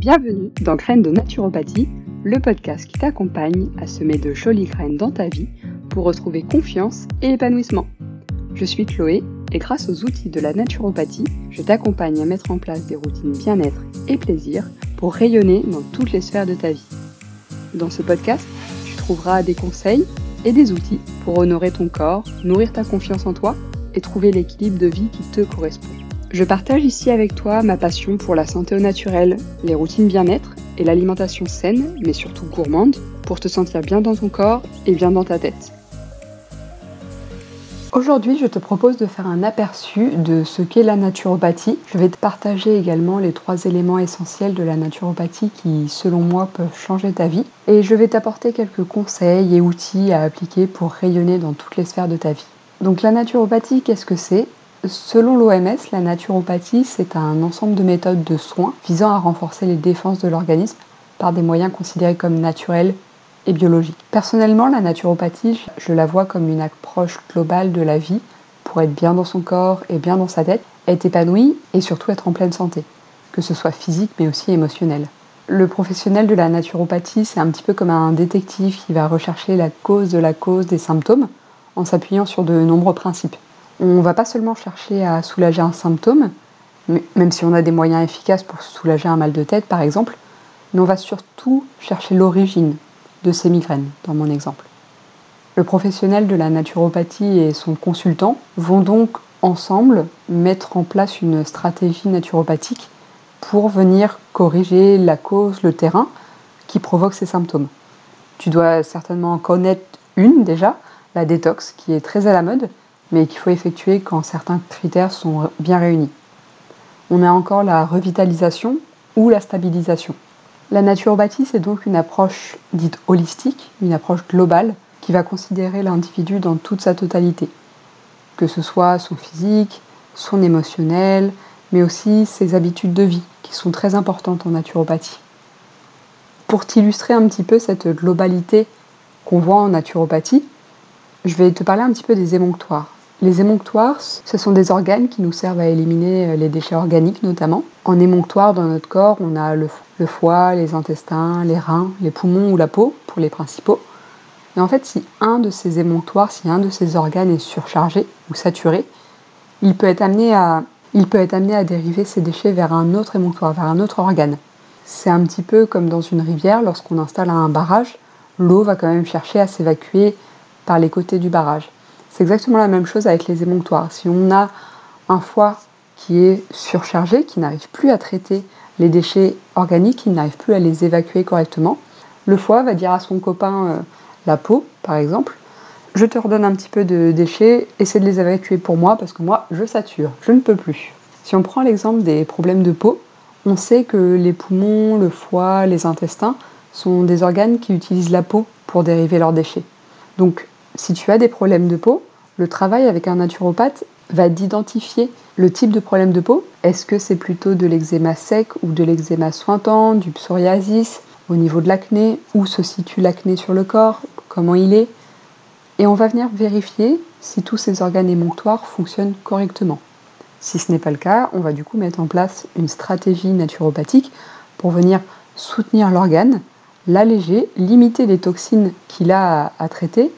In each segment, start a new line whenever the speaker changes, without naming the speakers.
Bienvenue dans Graines de Naturopathie, le podcast qui t'accompagne à semer de jolies graines dans ta vie pour retrouver confiance et épanouissement. Je suis Chloé et grâce aux outils de la naturopathie, je t'accompagne à mettre en place des routines bien-être et plaisir pour rayonner dans toutes les sphères de ta vie. Dans ce podcast, tu trouveras des conseils et des outils pour honorer ton corps, nourrir ta confiance en toi et trouver l'équilibre de vie qui te correspond. Je partage ici avec toi ma passion pour la santé au naturel, les routines bien-être et l'alimentation saine, mais surtout gourmande, pour te sentir bien dans ton corps et bien dans ta tête. Aujourd'hui, je te propose de faire un aperçu de ce qu'est la naturopathie. Je vais te partager également les trois éléments essentiels de la naturopathie qui, selon moi, peuvent changer ta vie. Et je vais t'apporter quelques conseils et outils à appliquer pour rayonner dans toutes les sphères de ta vie. Donc la naturopathie, qu'est-ce que c'est? Selon l'OMS, la naturopathie, c'est un ensemble de méthodes de soins visant à renforcer les défenses de l'organisme par des moyens considérés comme naturels et biologiques. Personnellement, la naturopathie, je la vois comme une approche globale de la vie pour être bien dans son corps et bien dans sa tête, être épanoui et surtout être en pleine santé, que ce soit physique mais aussi émotionnel. Le professionnel de la naturopathie, c'est un petit peu comme un détective qui va rechercher la cause de la cause des symptômes en s'appuyant sur de nombreux principes. On ne va pas seulement chercher à soulager un symptôme, même si on a des moyens efficaces pour soulager un mal de tête par exemple, mais on va surtout chercher l'origine de ces migraines, dans mon exemple. Le professionnel de la naturopathie et son consultant vont donc ensemble mettre en place une stratégie naturopathique pour venir corriger la cause, le terrain qui provoque ces symptômes. Tu dois certainement en connaître une déjà, la détox, qui est très à la mode, mais qu'il faut effectuer quand certains critères sont bien réunis. On a encore la revitalisation ou la stabilisation. La naturopathie, c'est donc une approche dite holistique, une approche globale qui va considérer l'individu dans toute sa totalité, que ce soit son physique, son émotionnel, mais aussi ses habitudes de vie, qui sont très importantes en naturopathie. Pour t'illustrer un petit peu cette globalité qu'on voit en naturopathie, je vais te parler un petit peu des émonctoires. Les émonctoires, ce sont des organes qui nous servent à éliminer euh, les déchets organiques notamment. En émonctoire dans notre corps, on a le, foie, les intestins, les reins, les poumons ou la peau pour les principaux. Et en fait, si un de ces émonctoires, si un de ces organes est surchargé ou saturé, il peut être amené à, il peut être amené à dériver ces déchets vers un autre émonctoire, vers un autre organe. C'est un petit peu comme dans une rivière, lorsqu'on installe un barrage, l'eau va quand même chercher à s'évacuer par les côtés du barrage. C'est exactement la même chose avec les émonctoires. Si on a un foie qui est surchargé, qui n'arrive plus à traiter les déchets organiques, qui n'arrive plus à les évacuer correctement, le foie va dire à son copain, euh, la peau par exemple, je te redonne un petit peu de déchets, essaie de les évacuer pour moi parce que moi je sature, je ne peux plus. Si on prend l'exemple des problèmes de peau, on sait que les poumons, le foie, les intestins sont des organes qui utilisent la peau pour dériver leurs déchets. Donc si tu as des problèmes de peau, le travail avec un naturopathe va d'identifier le type de problème de peau. Est-ce que c'est plutôt de l'eczéma sec ou de l'eczéma sointant, du psoriasis, au niveau de l'acné, où se situe l'acné sur le corps, comment il est? Et on va venir vérifier si tous ces organes émonctoires fonctionnent correctement. Si ce n'est pas le cas, on va du coup mettre en place une stratégie naturopathique pour venir soutenir l'organe, l'alléger, limiter les toxines qu'il a à traiter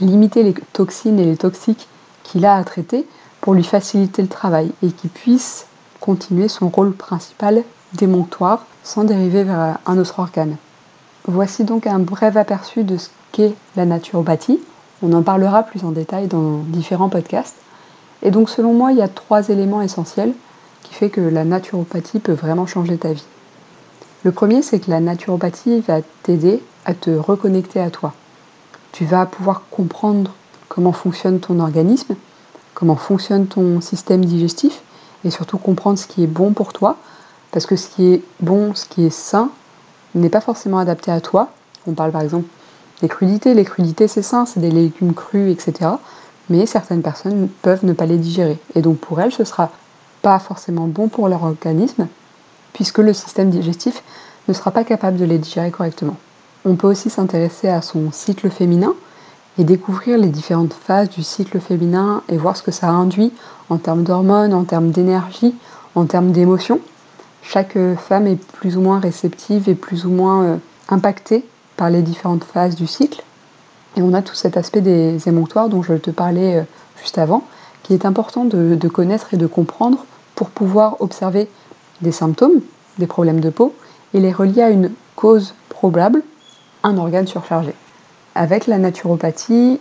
limiter les toxines et les toxiques qu'il a à traiter pour lui faciliter le travail et qu'il puisse continuer son rôle principal démontoire sans dériver vers un autre organe. Voici donc un bref aperçu de ce qu'est la naturopathie. On en parlera plus en détail dans différents podcasts. Et donc selon moi, il y a trois éléments essentiels qui font que la naturopathie peut vraiment changer ta vie. Le premier, c'est que la naturopathie va t'aider à te reconnecter à toi. Tu vas pouvoir comprendre comment fonctionne ton organisme, comment fonctionne ton système digestif et surtout comprendre ce qui est bon pour toi. Parce que ce qui est bon, ce qui est sain, n'est pas forcément adapté à toi. On parle par exemple des crudités. Les crudités, c'est sain, c'est des légumes crus, etc. Mais certaines personnes peuvent ne pas les digérer. Et donc pour elles, ce sera pas forcément bon pour leur organisme, puisque le système digestif ne sera pas capable de les digérer correctement. On peut aussi s'intéresser à son cycle féminin et découvrir les différentes phases du cycle féminin et voir ce que ça induit en termes d'hormones, en termes d'énergie, en termes d'émotions. Chaque femme est plus ou moins réceptive et plus ou moins euh, impactée par les différentes phases du cycle. Et on a tout cet aspect des émonctoires dont je te parlais euh, juste avant, qui est important de connaître et de comprendre pour pouvoir observer des symptômes, des problèmes de peau, et les relier à une cause probable, un organe surchargé. Avec la naturopathie,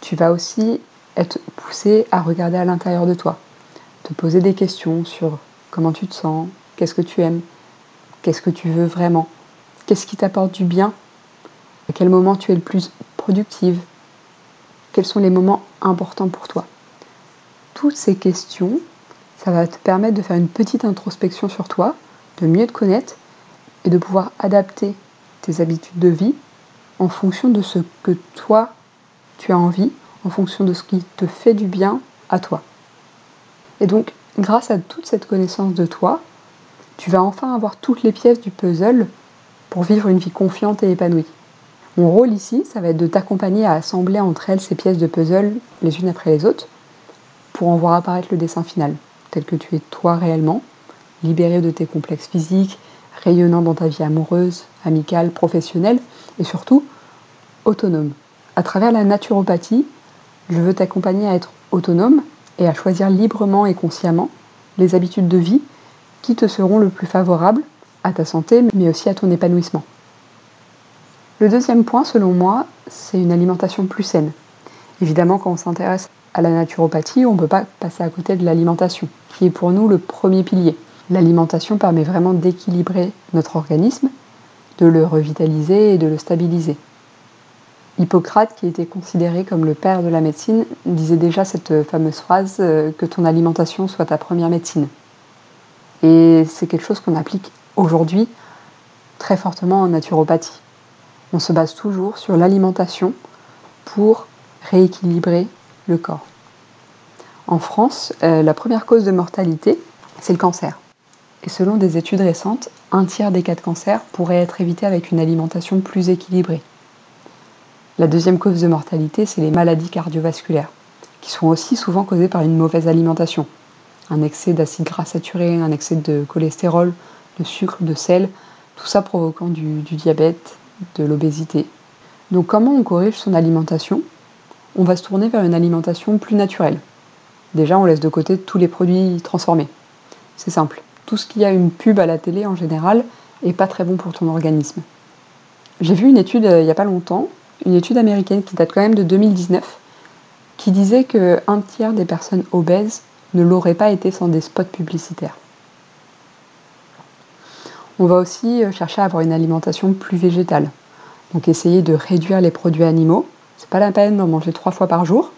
tu vas aussi être poussé à regarder à l'intérieur de toi, te poser des questions sur comment tu te sens, qu'est-ce que tu aimes, qu'est-ce que tu veux vraiment, qu'est-ce qui t'apporte du bien, à quel moment tu es le plus productive, quels sont les moments importants pour toi. Toutes ces questions, ça va te permettre de faire une petite introspection sur toi, de mieux te connaître et de pouvoir adapter tes habitudes de vie en fonction de ce que toi tu as envie, en fonction de ce qui te fait du bien à toi. Et donc, grâce à toute cette connaissance de toi, tu vas enfin avoir toutes les pièces du puzzle pour vivre une vie confiante et épanouie. Mon rôle ici, ça va être de t'accompagner à assembler entre elles ces pièces de puzzle les unes après les autres pour en voir apparaître le dessin final, tel que tu es toi réellement, libéré de tes complexes physiques, rayonnant dans ta vie amoureuse, amicale, professionnelle et surtout autonome. À travers la naturopathie, je veux t'accompagner à être autonome et à choisir librement et consciemment les habitudes de vie qui te seront le plus favorables à ta santé, mais aussi à ton épanouissement. Le deuxième point, selon moi, c'est une alimentation plus saine. Évidemment, quand on s'intéresse à la naturopathie, on ne peut pas passer à côté de l'alimentation, qui est pour nous le premier pilier. L'alimentation permet vraiment d'équilibrer notre organisme, de le revitaliser et de le stabiliser. Hippocrate, qui était considéré comme le père de la médecine, disait déjà cette fameuse phrase euh, que ton alimentation soit ta première médecine. Et c'est quelque chose qu'on applique aujourd'hui très fortement en naturopathie. On se base toujours sur l'alimentation pour rééquilibrer le corps. En France, euh, la première cause de mortalité, c'est le cancer. Et selon des études récentes, un tiers des cas de cancer pourraient être évités avec une alimentation plus équilibrée. La deuxième cause de mortalité, c'est les maladies cardiovasculaires, qui sont aussi souvent causées par une mauvaise alimentation un excès d'acide gras saturé, un excès de cholestérol, de sucre, de sel, tout ça provoquant du, diabète, de l'obésité. Donc comment on corrige son alimentation? On va se tourner vers une alimentation plus naturelle. Déjà, on laisse de côté tous les produits transformés. C'est simple. Tout ce qui a une pub à la télé en général est pas très bon pour ton organisme. J'ai vu une étude euh, il n'y a pas longtemps, une étude américaine qui date quand même de 2019, qui disait que un tiers des personnes obèses ne l'aurait pas été sans des spots publicitaires. On va aussi euh, chercher à avoir une alimentation plus végétale. Donc essayer de réduire les produits animaux. C'est pas la peine d'en manger trois fois par jour.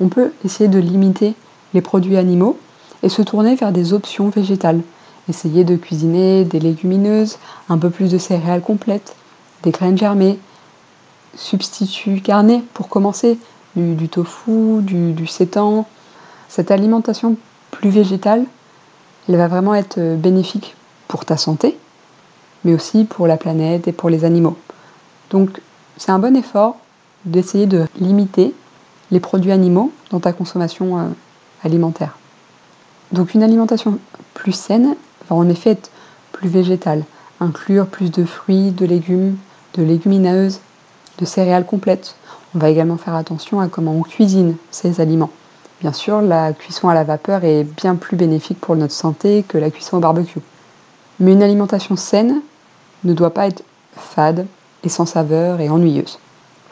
On peut essayer de limiter les produits animaux et se tourner vers des options végétales. Essayer de cuisiner des légumineuses, un peu plus de céréales complètes, des graines germées, substituts carnés pour commencer, du, tofu, du, du cette alimentation plus végétale, elle va vraiment être euh, bénéfique pour ta santé, mais aussi pour la planète et pour les animaux. Donc c'est un bon effort d'essayer de limiter les produits animaux dans ta consommation euh, alimentaire. Donc une alimentation plus saine va en effet être plus végétale, inclure plus de fruits, de légumes, de légumineuses, de céréales complètes. On va également faire attention à comment on cuisine ces aliments. Bien sûr, la cuisson à la vapeur est bien plus bénéfique pour notre santé que la cuisson au barbecue. Mais une alimentation saine ne doit pas être fade et sans saveur et ennuyeuse.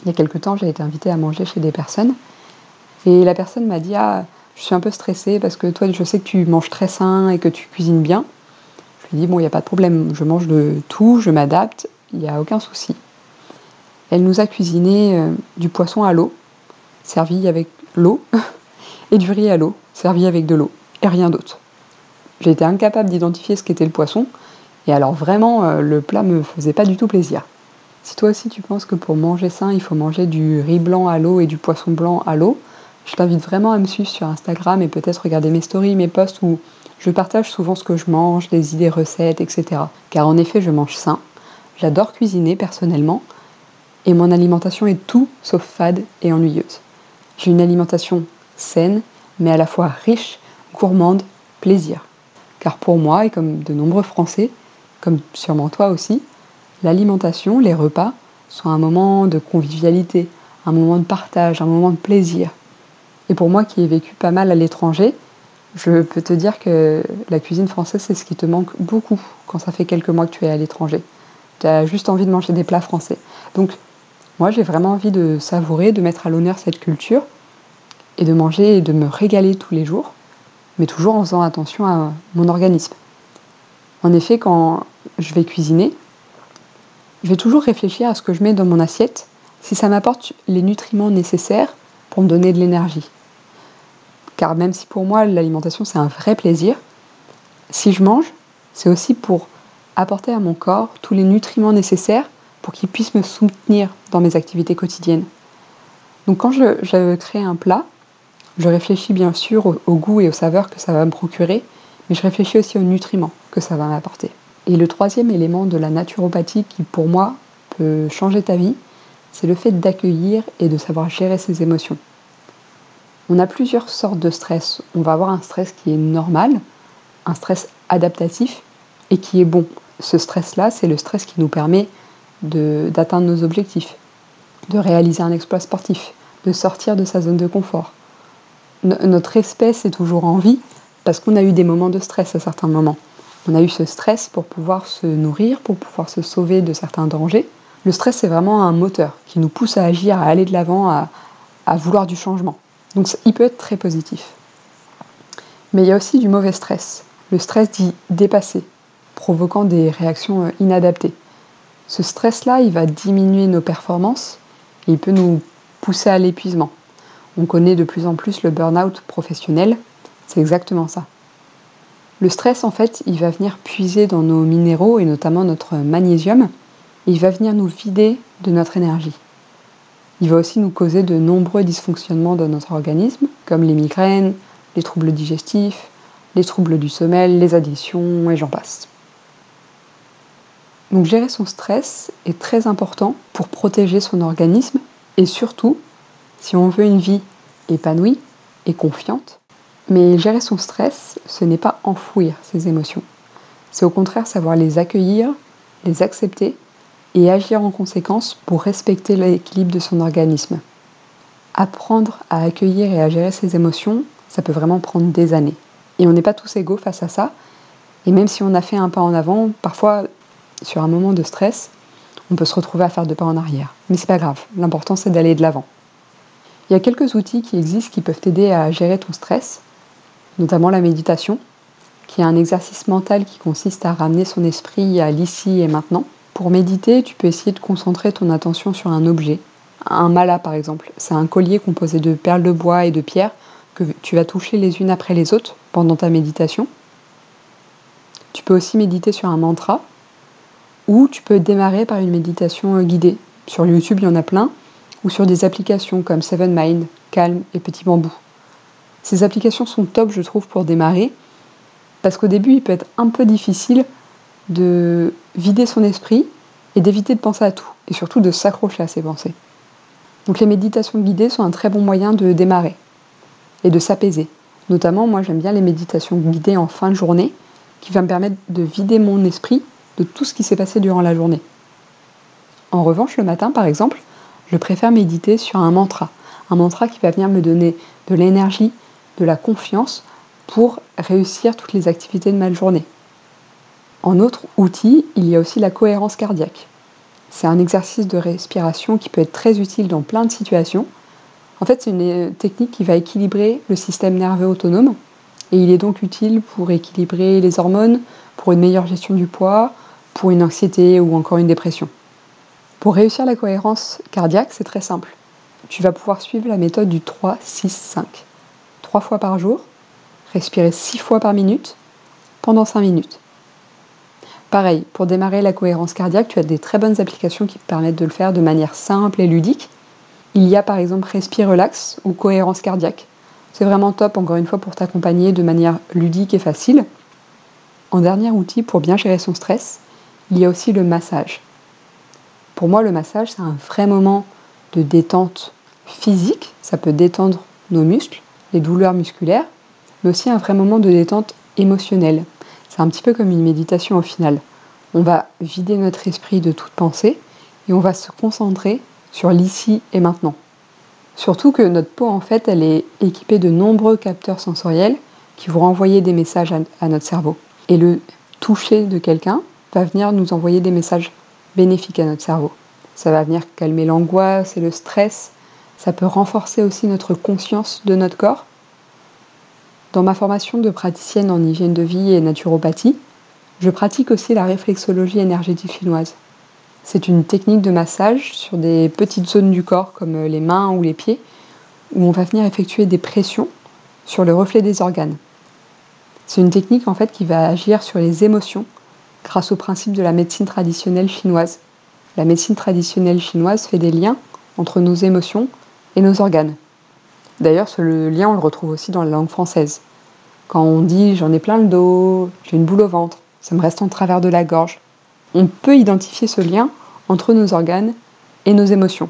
Il y a quelque temps, j'ai été invitée à manger chez des personnes et la personne m'a dit Ah, je suis un peu stressée parce que toi, je sais que tu manges très sain et que tu cuisines bien. Je lui dit Bon, il n'y a pas de problème, je mange de tout, je m'adapte, il n'y a aucun souci. Elle nous a cuisiné euh, du poisson à l'eau, servi avec l'eau, et du riz à l'eau, servi avec de l'eau, et rien d'autre. Été incapable d'identifier ce qu'était le poisson, et alors vraiment, euh, le plat me faisait pas du tout plaisir. Si toi aussi tu penses que pour manger sain, il faut manger du riz blanc à l'eau et du poisson blanc à l'eau, je t'invite vraiment à me suivre sur Instagram et peut-être regarder mes stories, mes posts où je partage souvent ce que je mange, des idées recettes, etc. Car en effet, je mange sain. J'adore cuisiner personnellement et mon alimentation est tout sauf fade et ennuyeuse. J'ai une alimentation saine, mais à la fois riche, gourmande, plaisir. Car pour moi, et comme de nombreux Français, comme sûrement toi aussi, l'alimentation, les repas, sont un moment de convivialité, un moment de partage, un moment de plaisir. Et pour moi qui ai vécu pas mal à l'étranger, je peux te dire que la cuisine française, c'est ce qui te manque beaucoup quand ça fait quelques mois que tu es à l'étranger. Tu as juste envie de manger des plats français. Donc, moi, j'ai vraiment envie de savourer, de mettre à l'honneur cette culture et de manger et de me régaler tous les jours, mais toujours en faisant attention à mon organisme. En effet, quand je vais cuisiner, je vais toujours réfléchir à ce que je mets dans mon assiette, si ça m'apporte les nutriments nécessaires pour me donner de l'énergie. Car même si pour moi l'alimentation c'est un vrai plaisir, si je mange, c'est aussi pour apporter à mon corps tous les nutriments nécessaires pour qu'il puisse me soutenir dans mes activités quotidiennes. Donc quand je, crée un plat, je réfléchis bien sûr au, au, goût et aux saveurs que ça va me procurer, mais je réfléchis aussi aux nutriments que ça va m'apporter. Et le troisième élément de la naturopathie qui pour moi peut changer ta vie, c'est le fait d'accueillir et de savoir gérer ses émotions. On a plusieurs sortes de stress. On va avoir un stress qui est normal, un stress adaptatif et qui est bon. Ce stress-là, c'est le stress qui nous permet d'atteindre nos objectifs, de réaliser un exploit sportif, de sortir de sa zone de confort. notre espèce est toujours en vie parce qu'on a eu des moments de stress à certains moments. On a eu ce stress pour pouvoir se nourrir, pour pouvoir se sauver de certains dangers. Le stress, c'est vraiment un moteur qui nous pousse à agir, à aller de l'avant, à, à vouloir du changement. Donc il peut être très positif. Mais il y a aussi du mauvais stress. Le stress dit dépasser, provoquant des réactions euh, inadaptées. Ce stress-là, il va diminuer nos performances et il peut nous pousser à l'épuisement. On connaît de plus en plus le burn-out professionnel, c'est exactement ça. Le stress, en fait, il va venir puiser dans nos minéraux et notamment notre magnésium, il va venir nous vider de notre énergie. Il va aussi nous causer de nombreux dysfonctionnements dans notre organisme, comme les migraines, les troubles digestifs, les troubles du sommeil, les addictions et j'en passe. Donc gérer son stress est très important pour protéger son organisme et surtout si on veut une vie épanouie et confiante. Mais gérer son stress, ce n'est pas enfouir ses émotions. C'est au contraire savoir les accueillir, les accepter et agir en conséquence pour respecter l'équilibre de son organisme. Apprendre à accueillir et à gérer ses émotions, ça peut vraiment prendre des années. Et on n'est pas tous égaux face à ça. Et même si on a fait un pas en avant, parfois, sur un moment de stress, on peut se retrouver à faire deux pas en arrière. Mais c'est pas grave, l'important c'est d'aller de l'avant. Il y a quelques outils qui existent qui peuvent t'aider à gérer ton stress, notamment la méditation, qui est un exercice mental qui consiste à ramener son esprit à l'ici et maintenant. Pour méditer, tu peux essayer de concentrer ton attention sur un objet. Un mala par exemple, c'est un collier composé de perles de bois et de pierres que tu vas toucher les unes après les autres pendant ta méditation. Tu peux aussi méditer sur un mantra ou tu peux démarrer par une méditation euh, guidée. Sur YouTube, il y en a plein, ou sur des applications comme Seven Mind, Calm et Petit Bambou. Ces applications sont top, je trouve, pour démarrer, parce qu'au début, il peut être un peu difficile de vider son esprit et d'éviter de penser à tout, et surtout de s'accrocher à ses pensées. Donc les méditations guidées sont un très bon moyen de démarrer et de s'apaiser. Notamment, moi j'aime bien les méditations guidées en fin de journée, qui va me permettre de vider mon esprit de tout ce qui s'est passé durant la journée. En revanche, le matin, par exemple, je préfère méditer sur un mantra, un mantra qui va venir me donner de l'énergie, de la confiance pour réussir toutes les activités de ma journée. En autre outil, il y a aussi la cohérence cardiaque. C'est un exercice de respiration qui peut être très utile dans plein de situations. En fait, c'est une technique qui va équilibrer le système nerveux autonome et il est donc utile pour équilibrer les hormones, pour une meilleure gestion du poids, pour une anxiété ou encore une dépression. Pour réussir la cohérence cardiaque, c'est très simple. Tu vas pouvoir suivre la méthode du 3-6-5. Trois fois par jour, respirer six fois par minute pendant 5 minutes. Pareil, pour démarrer la cohérence cardiaque, tu as des très bonnes applications qui te permettent de le faire de manière simple et ludique. Il y a par exemple Respire Relax ou Cohérence cardiaque. C'est vraiment top, encore une fois, pour t'accompagner de manière ludique et facile. En dernier outil pour bien gérer son stress, il y a aussi le massage. Pour moi, le massage, c'est un vrai moment de détente physique. Ça peut détendre nos muscles, les douleurs musculaires, mais aussi un vrai moment de détente émotionnelle. C'est un petit peu comme une méditation au final. On va vider notre esprit de toute pensée et on va se concentrer sur l'ici et maintenant. Surtout que notre peau, en fait, elle est équipée de nombreux capteurs sensoriels qui vont renvoyer des messages à, notre cerveau. Et le toucher de quelqu'un va venir nous envoyer des messages bénéfiques à notre cerveau. Ça va venir calmer l'angoisse et le stress. Ça peut renforcer aussi notre conscience de notre corps dans ma formation de praticienne en hygiène de vie et naturopathie, je pratique aussi la réflexologie énergétique chinoise. C'est une technique de massage sur des petites zones du corps comme les mains ou les pieds où on va venir effectuer des pressions sur le reflet des organes. C'est une technique en fait qui va agir sur les émotions grâce au principe de la médecine traditionnelle chinoise. La médecine traditionnelle chinoise fait des liens entre nos émotions et nos organes. D'ailleurs, ce lien, on le retrouve aussi dans la langue française. Quand on dit j'en ai plein le dos, j'ai une boule au ventre, ça me reste en travers de la gorge, on peut identifier ce lien entre nos organes et nos émotions.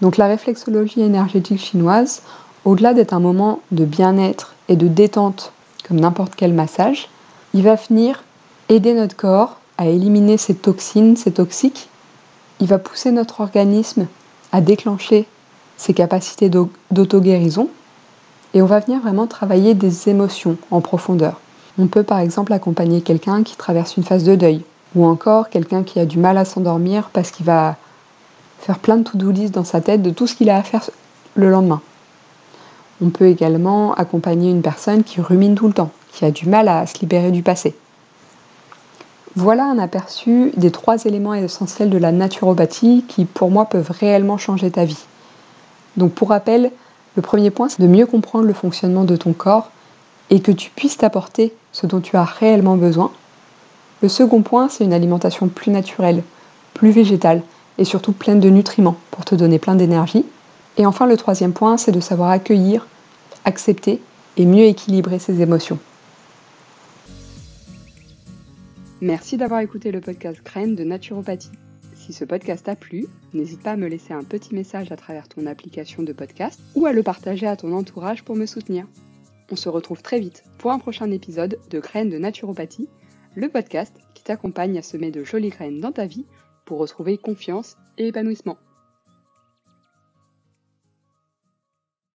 Donc la réflexologie énergétique chinoise, au-delà d'être un moment de bien-être et de détente comme n'importe quel massage, il va venir aider notre corps à éliminer ces toxines, ces toxiques. Il va pousser notre organisme à déclencher ses capacités d'auto-guérison. Et on va venir vraiment travailler des émotions en profondeur. On peut par exemple accompagner quelqu'un qui traverse une phase de deuil, ou encore quelqu'un qui a du mal à s'endormir parce qu'il va faire plein de to-do list dans sa tête de tout ce qu'il a à faire le lendemain. On peut également accompagner une personne qui rumine tout le temps, qui a du mal à se libérer du passé. Voilà un aperçu des trois éléments essentiels de la naturopathie qui, pour moi, peuvent réellement changer ta vie. Donc pour rappel, le premier point, c'est de mieux comprendre le fonctionnement de ton corps et que tu puisses t'apporter ce dont tu as réellement besoin. Le second point, c'est une alimentation plus naturelle, plus végétale et surtout pleine de nutriments pour te donner plein d'énergie. Et enfin, le troisième point, c'est de savoir accueillir, accepter et mieux équilibrer ses émotions. Merci d'avoir écouté le podcast Graines de Naturopathie. Si ce podcast t'a plu, n'hésite pas à me laisser un petit message à travers ton application de podcast ou à le partager à ton entourage pour me soutenir. On se retrouve très vite pour un prochain épisode de Graines de Naturopathie, le podcast qui t'accompagne à semer de jolies graines dans ta vie pour retrouver confiance et épanouissement.